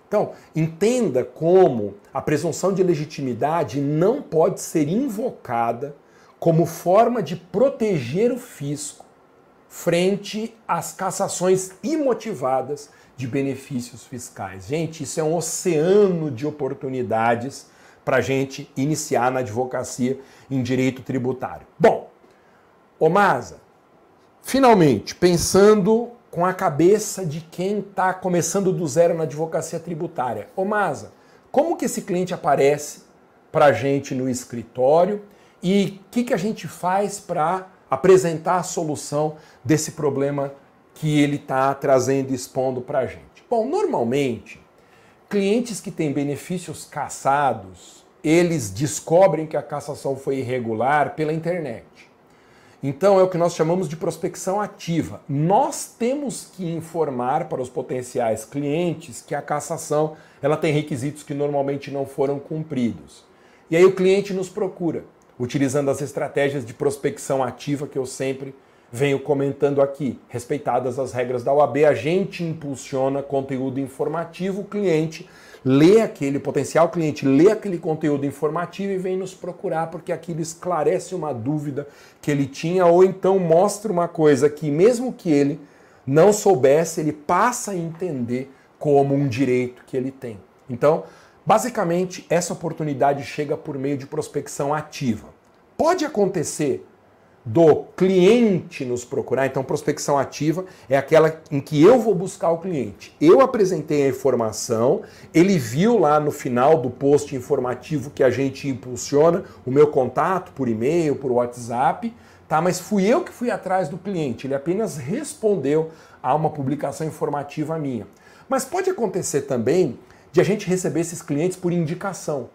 Então, entenda como a presunção de legitimidade não pode ser invocada como forma de proteger o fisco frente às cassações imotivadas de benefícios fiscais. Gente, isso é um oceano de oportunidades para a gente iniciar na advocacia em direito tributário. Bom, Ô Maza, finalmente, pensando com a cabeça de quem está começando do zero na advocacia tributária. Ô Maza, como que esse cliente aparece para a gente no escritório e o que, que a gente faz para apresentar a solução desse problema que ele está trazendo e expondo para a gente? Bom, normalmente, clientes que têm benefícios cassados, eles descobrem que a cassação foi irregular pela internet. Então é o que nós chamamos de prospecção ativa. Nós temos que informar para os potenciais clientes que a cassação ela tem requisitos que normalmente não foram cumpridos. E aí o cliente nos procura, utilizando as estratégias de prospecção ativa que eu sempre venho comentando aqui. Respeitadas as regras da OAB, a gente impulsiona conteúdo informativo, o cliente lê aquele potencial cliente, lê aquele conteúdo informativo e vem nos procurar porque aquilo esclarece uma dúvida que ele tinha ou então mostra uma coisa que mesmo que ele não soubesse, ele passa a entender como um direito que ele tem. Então, Basicamente, essa oportunidade chega por meio de prospecção ativa. Pode acontecer do cliente nos procurar. Então, prospecção ativa é aquela em que eu vou buscar o cliente. Eu apresentei a informação, ele viu lá no final do post informativo que a gente impulsiona o meu contato por e-mail, por WhatsApp, tá? Mas fui eu que fui atrás do cliente. Ele apenas respondeu a uma publicação informativa minha. Mas pode acontecer também de a gente receber esses clientes por indicação.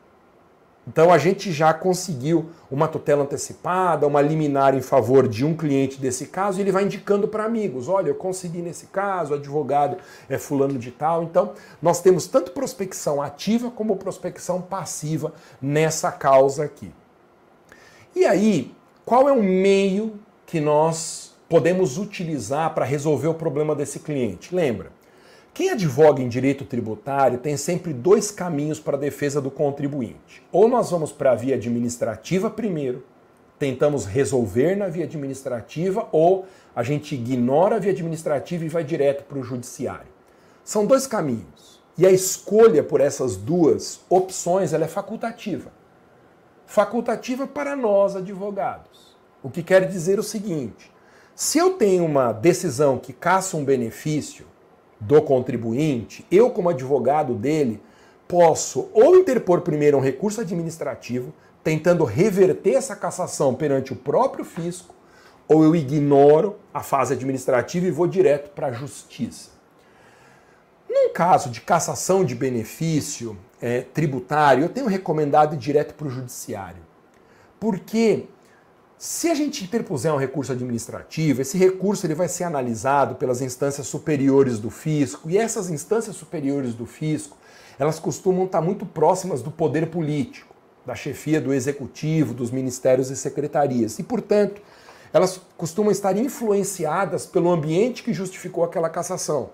Então a gente já conseguiu uma tutela antecipada, uma liminar em favor de um cliente desse caso, e ele vai indicando para amigos: olha, eu consegui nesse caso, o advogado é fulano de tal. Então nós temos tanto prospecção ativa como prospecção passiva nessa causa aqui. E aí, qual é o meio que nós podemos utilizar para resolver o problema desse cliente? Lembra? Quem advoga em direito tributário tem sempre dois caminhos para a defesa do contribuinte. Ou nós vamos para a via administrativa primeiro, tentamos resolver na via administrativa, ou a gente ignora a via administrativa e vai direto para o judiciário. São dois caminhos. E a escolha por essas duas opções ela é facultativa. Facultativa para nós, advogados. O que quer dizer o seguinte: se eu tenho uma decisão que caça um benefício, do contribuinte, eu, como advogado dele, posso ou interpor primeiro um recurso administrativo, tentando reverter essa cassação perante o próprio fisco, ou eu ignoro a fase administrativa e vou direto para a justiça. Num caso de cassação de benefício é, tributário, eu tenho recomendado ir direto para o judiciário. Porque se a gente interpuser um recurso administrativo, esse recurso ele vai ser analisado pelas instâncias superiores do fisco, e essas instâncias superiores do fisco, elas costumam estar muito próximas do poder político, da chefia do executivo, dos ministérios e secretarias. E, portanto, elas costumam estar influenciadas pelo ambiente que justificou aquela cassação.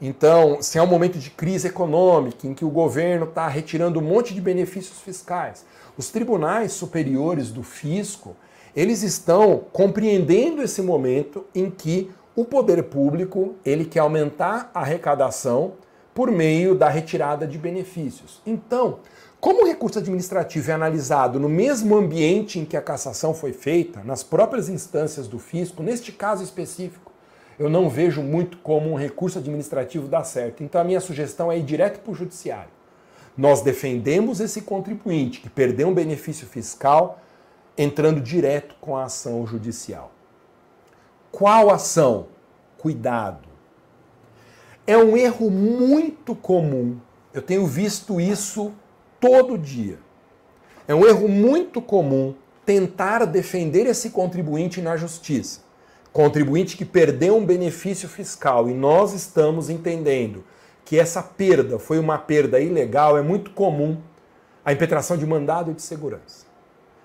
Então, se é um momento de crise econômica, em que o governo está retirando um monte de benefícios fiscais, os tribunais superiores do fisco, eles estão compreendendo esse momento em que o poder público ele quer aumentar a arrecadação por meio da retirada de benefícios. Então, como o recurso administrativo é analisado no mesmo ambiente em que a cassação foi feita, nas próprias instâncias do fisco, neste caso específico, eu não vejo muito como um recurso administrativo dar certo. Então, a minha sugestão é ir direto para o judiciário. Nós defendemos esse contribuinte que perdeu um benefício fiscal entrando direto com a ação judicial. Qual ação? Cuidado. É um erro muito comum. Eu tenho visto isso todo dia. É um erro muito comum tentar defender esse contribuinte na justiça. Contribuinte que perdeu um benefício fiscal e nós estamos entendendo que essa perda foi uma perda ilegal, é muito comum a impetração de mandado de segurança.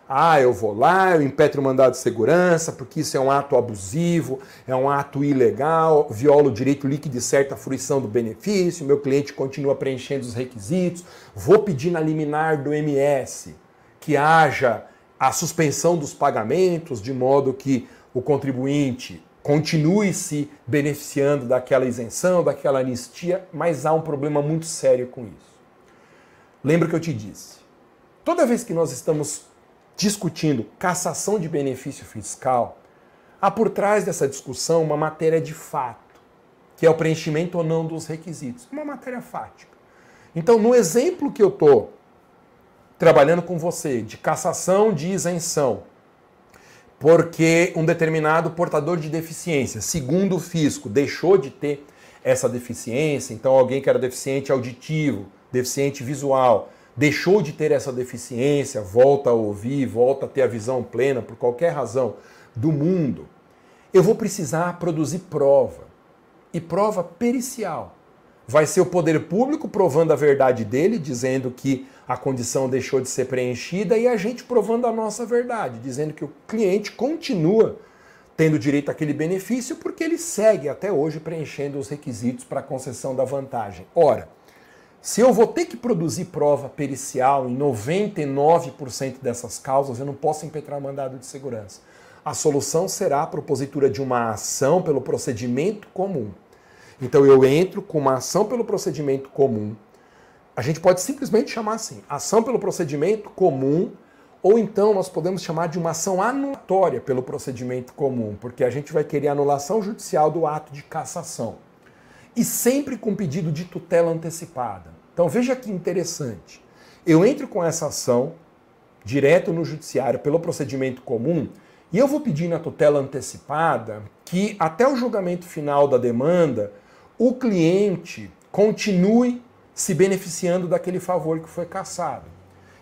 Ah, eu vou lá, eu impetro o mandado de segurança, porque isso é um ato abusivo, é um ato ilegal, viola o direito líquido de certa fruição do benefício, meu cliente continua preenchendo os requisitos, vou pedir na liminar do MS que haja a suspensão dos pagamentos, de modo que o contribuinte continue se beneficiando daquela isenção, daquela anistia, mas há um problema muito sério com isso. Lembra que eu te disse? Toda vez que nós estamos discutindo cassação de benefício fiscal, há por trás dessa discussão uma matéria de fato, que é o preenchimento ou não dos requisitos. Uma matéria fática. Então, no exemplo que eu estou trabalhando com você de cassação de isenção, porque um determinado portador de deficiência, segundo o fisco, deixou de ter essa deficiência, então alguém que era deficiente auditivo, deficiente visual, deixou de ter essa deficiência, volta a ouvir, volta a ter a visão plena por qualquer razão do mundo, eu vou precisar produzir prova. E prova pericial. Vai ser o poder público provando a verdade dele, dizendo que a condição deixou de ser preenchida, e a gente provando a nossa verdade, dizendo que o cliente continua tendo direito àquele benefício porque ele segue até hoje preenchendo os requisitos para a concessão da vantagem. Ora, se eu vou ter que produzir prova pericial em 99% dessas causas, eu não posso impetrar mandado de segurança. A solução será a propositura de uma ação pelo procedimento comum. Então eu entro com uma ação pelo procedimento comum, a gente pode simplesmente chamar assim: ação pelo procedimento comum, ou então nós podemos chamar de uma ação anulatória pelo procedimento comum, porque a gente vai querer anulação judicial do ato de cassação. E sempre com pedido de tutela antecipada. Então veja que interessante. Eu entro com essa ação direto no judiciário pelo procedimento comum e eu vou pedir na tutela antecipada que até o julgamento final da demanda o cliente continue se beneficiando daquele favor que foi cassado.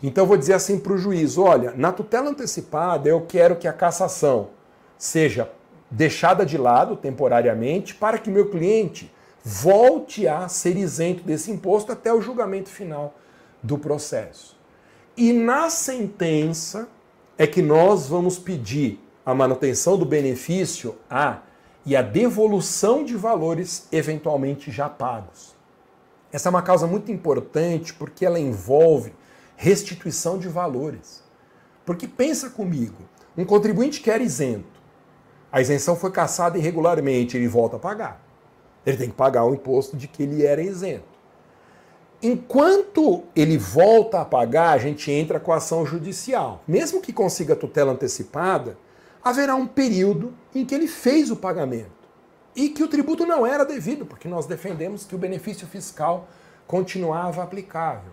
Então eu vou dizer assim para o juiz: olha, na tutela antecipada eu quero que a cassação seja deixada de lado temporariamente para que meu cliente volte a ser isento desse imposto até o julgamento final do processo. E na sentença é que nós vamos pedir a manutenção do benefício A e a devolução de valores eventualmente já pagos. Essa é uma causa muito importante porque ela envolve restituição de valores. Porque pensa comigo, um contribuinte que era isento, a isenção foi cassada irregularmente, ele volta a pagar. Ele tem que pagar o imposto de que ele era isento. Enquanto ele volta a pagar, a gente entra com a ação judicial. Mesmo que consiga tutela antecipada, haverá um período em que ele fez o pagamento e que o tributo não era devido, porque nós defendemos que o benefício fiscal continuava aplicável.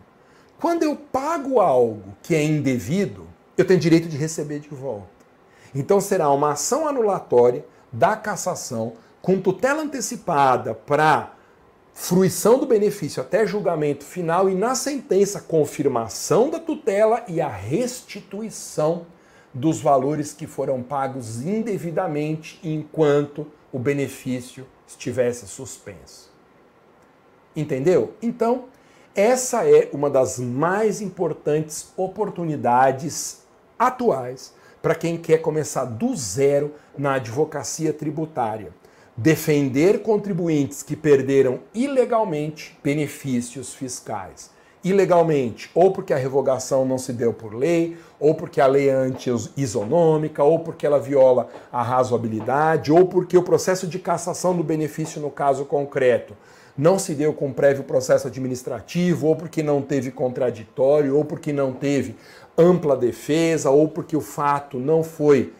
Quando eu pago algo que é indevido, eu tenho direito de receber de volta. Então será uma ação anulatória da cassação com tutela antecipada para fruição do benefício até julgamento final e na sentença confirmação da tutela e a restituição dos valores que foram pagos indevidamente enquanto o benefício estivesse suspenso. Entendeu? Então, essa é uma das mais importantes oportunidades atuais para quem quer começar do zero na advocacia tributária defender contribuintes que perderam ilegalmente benefícios fiscais. Ilegalmente, ou porque a revogação não se deu por lei, ou porque a lei é anti-isonômica, ou porque ela viola a razoabilidade, ou porque o processo de cassação do benefício no caso concreto não se deu com prévio processo administrativo, ou porque não teve contraditório, ou porque não teve ampla defesa, ou porque o fato não foi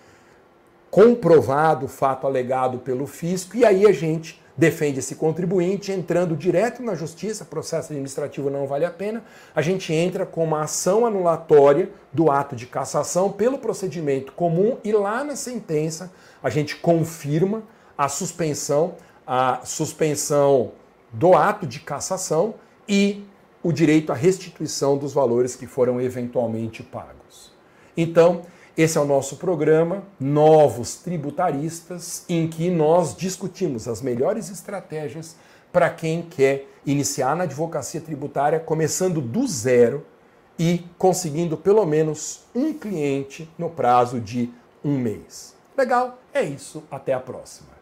comprovado o fato alegado pelo fisco, e aí a gente defende esse contribuinte entrando direto na justiça, processo administrativo não vale a pena, a gente entra com uma ação anulatória do ato de cassação pelo procedimento comum e lá na sentença a gente confirma a suspensão, a suspensão do ato de cassação e o direito à restituição dos valores que foram eventualmente pagos. Então, esse é o nosso programa Novos Tributaristas, em que nós discutimos as melhores estratégias para quem quer iniciar na advocacia tributária, começando do zero e conseguindo pelo menos um cliente no prazo de um mês. Legal? É isso. Até a próxima.